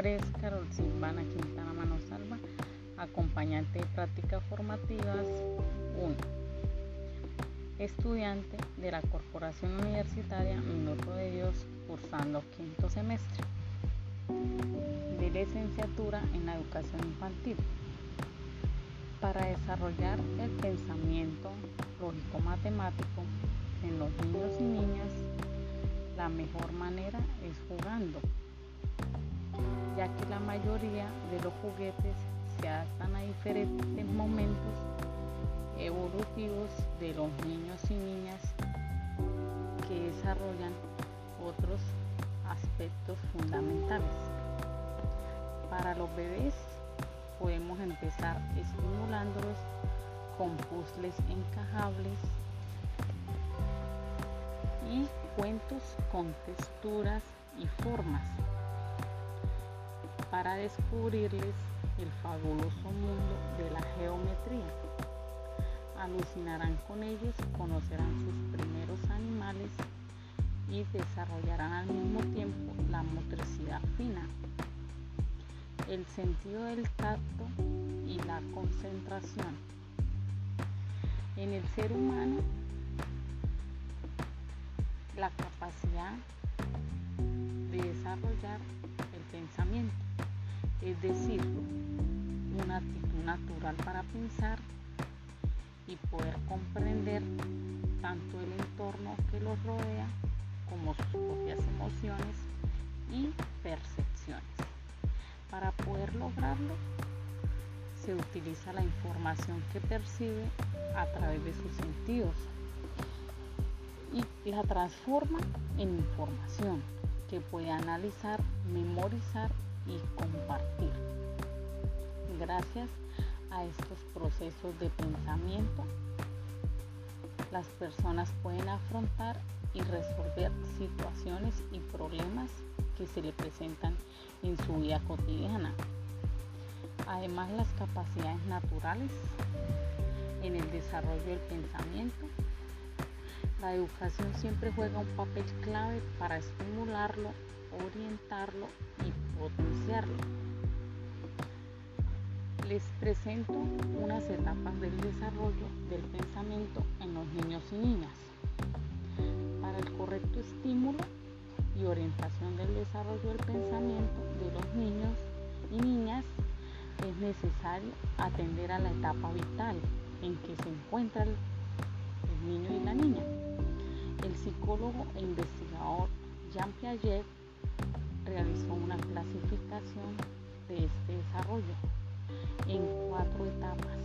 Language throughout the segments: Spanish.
nombre es Carol Silvana Quintana Manosalva, acompañante de prácticas formativas 1. Estudiante de la Corporación Universitaria Minuto de Dios, cursando quinto semestre de licenciatura en la educación infantil para desarrollar el pensamiento lógico-matemático en los niños y niñas, la mejor manera es jugando, ya que la mayoría de los juguetes se adaptan a diferentes momentos evolutivos de los niños y niñas que desarrollan otros aspectos fundamentales. Para los bebés podemos empezar estimulándolos con puzzles encajables y cuentos con texturas y formas para descubrirles el fabuloso mundo de la geometría. Alucinarán con ellos, conocerán sus primeros animales y desarrollarán al mismo tiempo la motricidad fina el sentido del tacto y la concentración. En el ser humano, la capacidad de desarrollar el pensamiento, es decir, una actitud natural para pensar y poder comprender tanto el entorno que los rodea como sus propias emociones y percepciones. Para poder lograrlo, se utiliza la información que percibe a través de sus sentidos y la transforma en información que puede analizar, memorizar y compartir. Gracias a estos procesos de pensamiento, las personas pueden afrontar y resolver situaciones y problemas que se le presentan en su vida cotidiana. Además, las capacidades naturales en el desarrollo del pensamiento. La educación siempre juega un papel clave para estimularlo, orientarlo y potenciarlo. Les presento unas etapas del desarrollo del pensamiento en los niños y niñas. Para el correcto estímulo y orientación del desarrollo del pensamiento de los niños y niñas es necesario atender a la etapa vital en que se encuentra el, niño y la niña. El psicólogo e investigador Jean Piaget realizó una clasificación de este desarrollo en cuatro etapas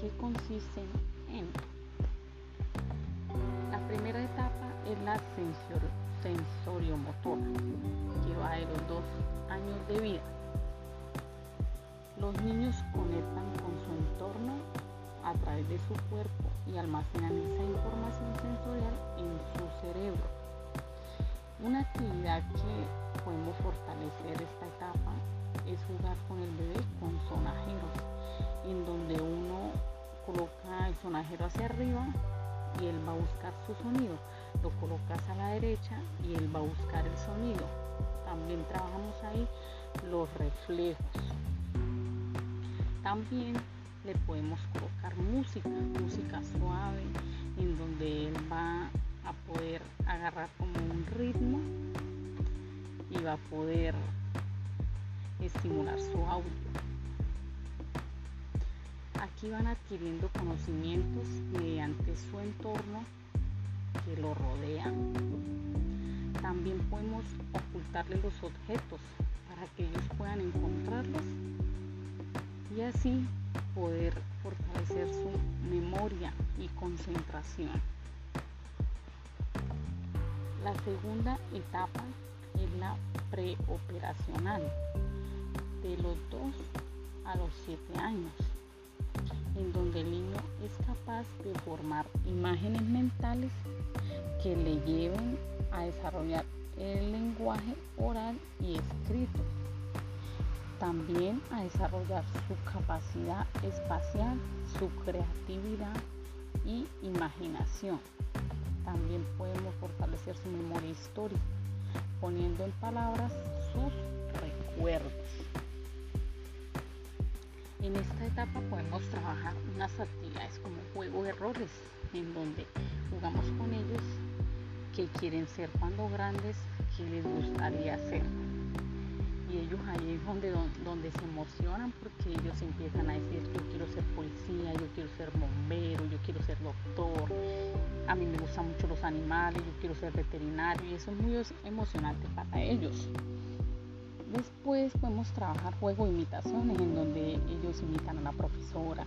que consisten en la primera etapa es la sensorial sensorio-motor, que va de los dos años de vida. Los niños conectan con su entorno a través de su cuerpo y almacenan esa información sensorial en su cerebro. Una actividad que podemos fortalecer esta etapa es jugar con el bebé con sonajeros, en donde uno coloca el sonajero hacia arriba y él va a buscar su sonido lo colocas a la derecha y él va a buscar el sonido. También trabajamos ahí los reflejos. También le podemos colocar música, música suave, en donde él va a poder agarrar como un ritmo y va a poder estimular su audio. Aquí van adquiriendo conocimientos mediante su entorno que lo rodean. También podemos ocultarle los objetos para que ellos puedan encontrarlos y así poder fortalecer su memoria y concentración. La segunda etapa es la preoperacional, de los 2 a los 7 años en donde el niño es capaz de formar imágenes mentales que le lleven a desarrollar el lenguaje oral y escrito. También a desarrollar su capacidad espacial, su creatividad y imaginación. También podemos fortalecer su memoria histórica, poniendo en palabras sus recuerdos. En esta etapa podemos trabajar unas actividades como juego de roles, en donde jugamos con ellos qué quieren ser cuando grandes, qué les gustaría ser. Donde, donde se emocionan porque ellos empiezan a decir, yo quiero ser policía, yo quiero ser bombero, yo quiero ser doctor, a mí me gustan mucho los animales, yo quiero ser veterinario y eso es muy emocionante para ellos. Después podemos trabajar juego de imitaciones en donde ellos imitan a la profesora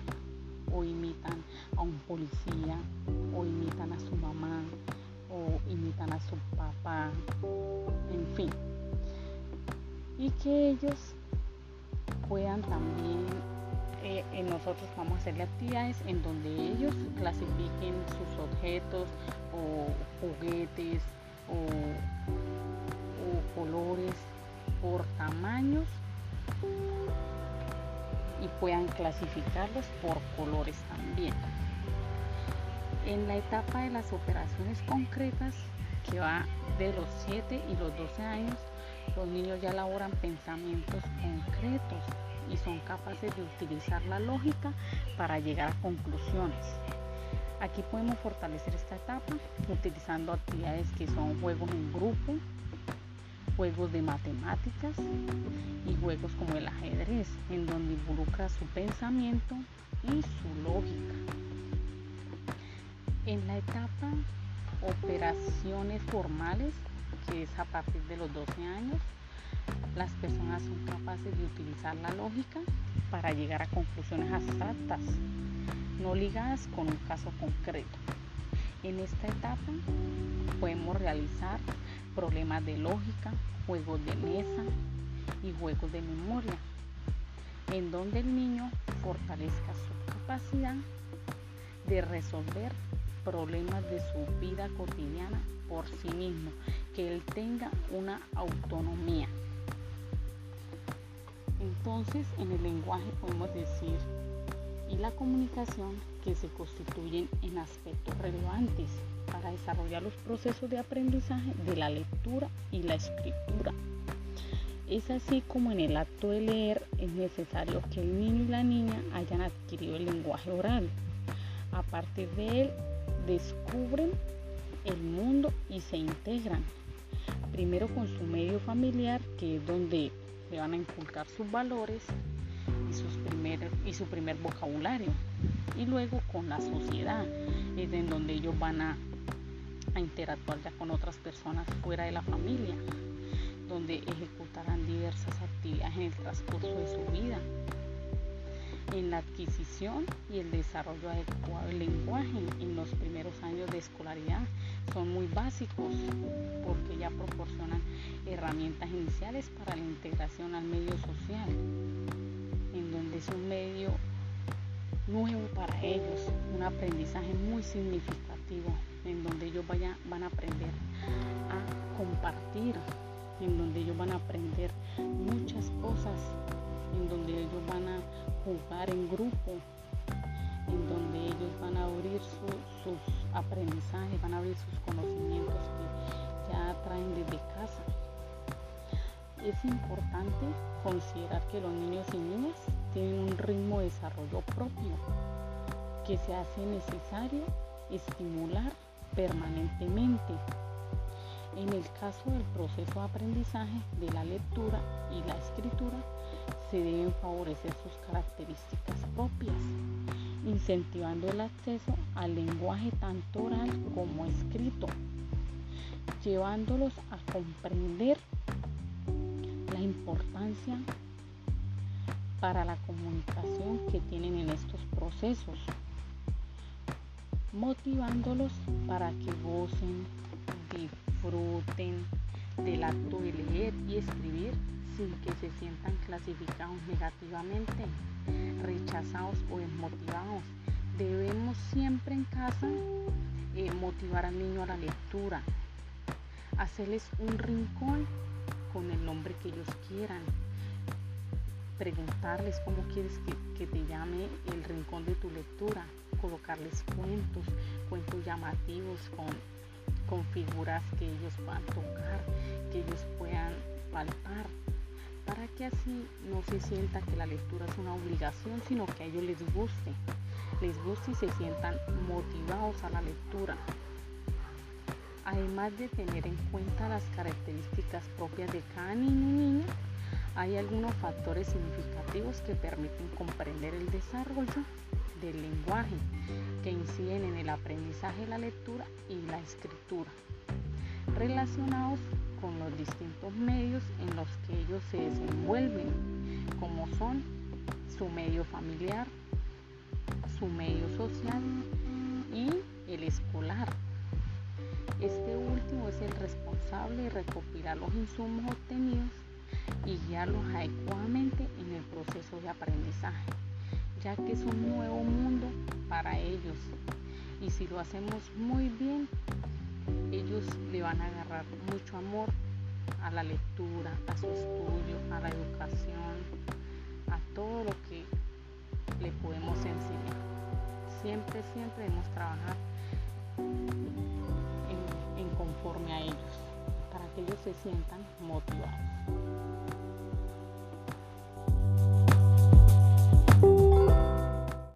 o imitan a un policía o imitan a su mamá o imitan a su papá, en fin. Y que ellos puedan también, eh, nosotros vamos a hacerle actividades en donde ellos clasifiquen sus objetos o juguetes o, o colores por tamaños y puedan clasificarlos por colores también. En la etapa de las operaciones concretas, que va de los 7 y los 12 años, los niños ya elaboran pensamientos concretos y son capaces de utilizar la lógica para llegar a conclusiones. Aquí podemos fortalecer esta etapa utilizando actividades que son juegos en grupo, juegos de matemáticas y juegos como el ajedrez, en donde involucra su pensamiento y su lógica. En la etapa operaciones formales, que es a partir de los 12 años, las personas son capaces de utilizar la lógica para llegar a conclusiones abstractas, no ligadas con un caso concreto. En esta etapa podemos realizar problemas de lógica, juegos de mesa y juegos de memoria, en donde el niño fortalezca su capacidad de resolver problemas de su vida cotidiana por sí mismo, que él tenga una autonomía. Entonces, en el lenguaje podemos decir y la comunicación que se constituyen en aspectos relevantes para desarrollar los procesos de aprendizaje de la lectura y la escritura. Es así como en el acto de leer es necesario que el niño y la niña hayan adquirido el lenguaje oral. A partir de él descubren el mundo y se integran. Primero con su medio familiar, que es donde le van a inculcar sus valores y, sus y su primer vocabulario. Y luego con la sociedad, es en donde ellos van a a interactuar ya con otras personas fuera de la familia, donde ejecutarán diversas actividades en el transcurso de su vida. En la adquisición y el desarrollo adecuado del lenguaje muy básicos porque ya proporcionan herramientas iniciales para la integración al medio social, en donde es un medio nuevo para ellos, un aprendizaje muy significativo en donde ellos vayan, van a aprender a compartir, en donde ellos van a aprender muchas cosas, en donde ellos van a jugar en grupo, en donde ellos van a abrir sus aprendizajes, van a abrir sus conocimientos que ya traen desde casa. Es importante considerar que los niños y niñas tienen un ritmo de desarrollo propio que se hace necesario estimular permanentemente. En el caso del proceso de aprendizaje de la lectura y la escritura, se deben favorecer sus características propias, incentivando el acceso al lenguaje tanto oral como escrito, llevándolos a comprender la importancia para la comunicación que tienen en estos procesos motivándolos para que gocen, disfruten del acto de leer y escribir sin que se sientan clasificados negativamente, rechazados o desmotivados. Debemos siempre en casa eh, motivar al niño a la lectura, hacerles un rincón con el nombre que ellos quieran, preguntarles cómo quieres que, te llame el rincón de tu lectura, colocarles cuentos, cuentos llamativos con, con figuras que ellos puedan tocar, que ellos puedan palpar, para que así no se sienta que la lectura es una obligación, sino que a ellos les guste, les guste y se sientan motivados a la lectura. Además de tener en cuenta las características propias de cada niño y niña, hay algunos factores significativos que permiten comprender el desarrollo del lenguaje que inciden en el aprendizaje de la lectura y la escritura, relacionados con los distintos medios en los que ellos se desenvuelven, como son su medio familiar, su medio social y el escolar. Este último es el responsable de recopilar los insumos obtenidos y guiarlos adecuadamente en el proceso de aprendizaje, ya que es un nuevo mundo para ellos. Y si lo hacemos muy bien, ellos le van a agarrar mucho amor a la lectura, a su estudio, a la educación, a todo lo que le podemos enseñar. Siempre, siempre debemos trabajar en, en conforme a ellos, para que ellos se sientan motivados.